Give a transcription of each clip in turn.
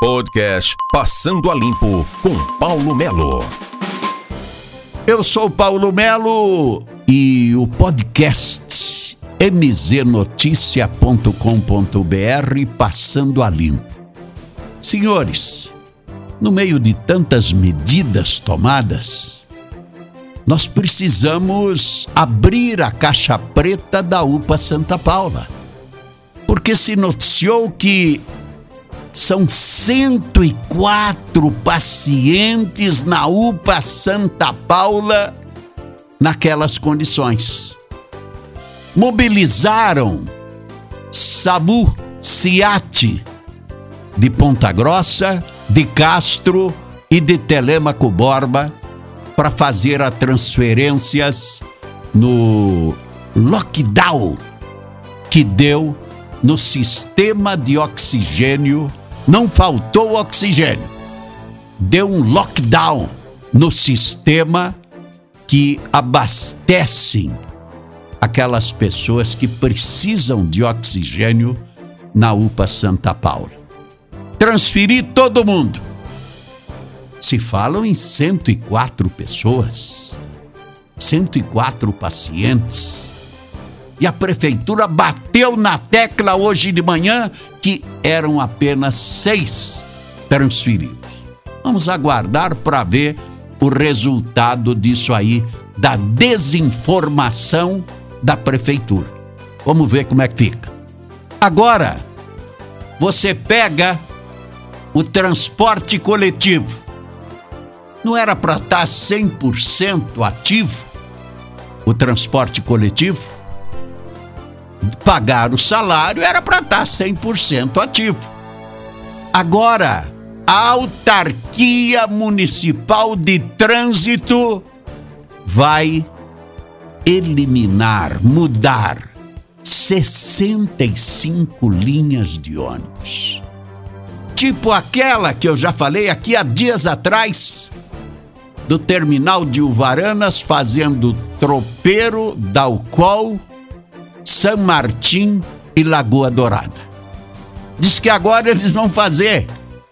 Podcast Passando a Limpo com Paulo Melo. Eu sou Paulo Melo e o podcast mznoticia.com.br Passando a Limpo. Senhores, no meio de tantas medidas tomadas, nós precisamos abrir a caixa preta da UPA Santa Paula. Porque se noticiou que são 104 pacientes na UPA Santa Paula naquelas condições. Mobilizaram SAMU, CIAT, de Ponta Grossa, de Castro e de Telemaco Borba para fazer as transferências no lockdown que deu no sistema de oxigênio, não faltou oxigênio. Deu um lockdown no sistema que abastecem aquelas pessoas que precisam de oxigênio na UPA Santa Paula. Transferir todo mundo. Se falam em 104 pessoas, 104 pacientes e a prefeitura bateu na tecla hoje de manhã que eram apenas seis transferidos. Vamos aguardar para ver o resultado disso aí, da desinformação da prefeitura. Vamos ver como é que fica. Agora, você pega o transporte coletivo. Não era para estar 100% ativo o transporte coletivo? Pagar o salário era para estar 100% ativo. Agora, a autarquia municipal de trânsito vai eliminar, mudar 65 linhas de ônibus. Tipo aquela que eu já falei aqui há dias atrás, do terminal de Uvaranas fazendo tropeiro, Dalcol são Martim e Lagoa Dourada. Diz que agora eles vão fazer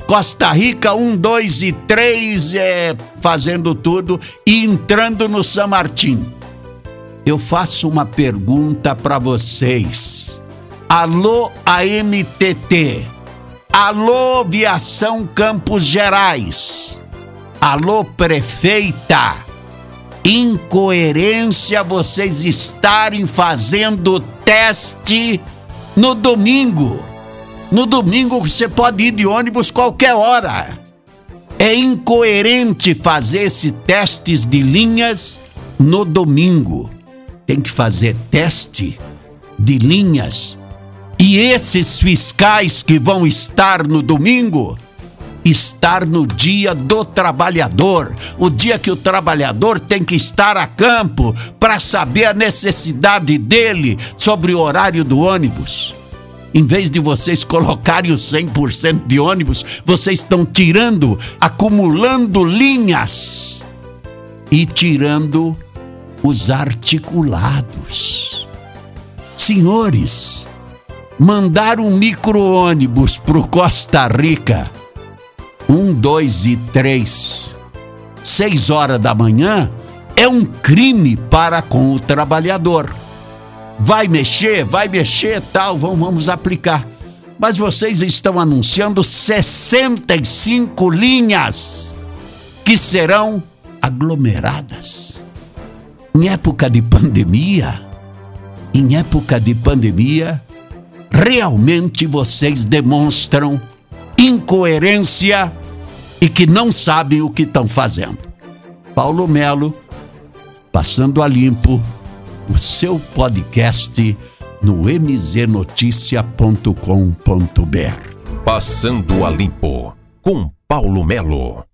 Costa Rica 1, 2 e 3 é, fazendo tudo e entrando no São Martim. Eu faço uma pergunta para vocês. Alô AMTT. Alô Viação Campos Gerais. Alô prefeita incoerência vocês estarem fazendo teste no domingo. No domingo você pode ir de ônibus qualquer hora. É incoerente fazer esses testes de linhas no domingo. Tem que fazer teste de linhas. E esses fiscais que vão estar no domingo estar no dia do trabalhador, o dia que o trabalhador tem que estar a campo para saber a necessidade dele sobre o horário do ônibus. Em vez de vocês colocarem o 100% de ônibus, vocês estão tirando, acumulando linhas e tirando os articulados. Senhores, mandar um micro-ônibus para Costa Rica 1, 2 e 3, 6 horas da manhã, é um crime para com o trabalhador. Vai mexer, vai mexer, tal, vamos, vamos aplicar. Mas vocês estão anunciando 65 linhas que serão aglomeradas. Em época de pandemia, em época de pandemia, realmente vocês demonstram incoerência e que não sabem o que estão fazendo. Paulo Melo, passando a limpo, o seu podcast no mznoticia.com.br. Passando a limpo com Paulo Melo.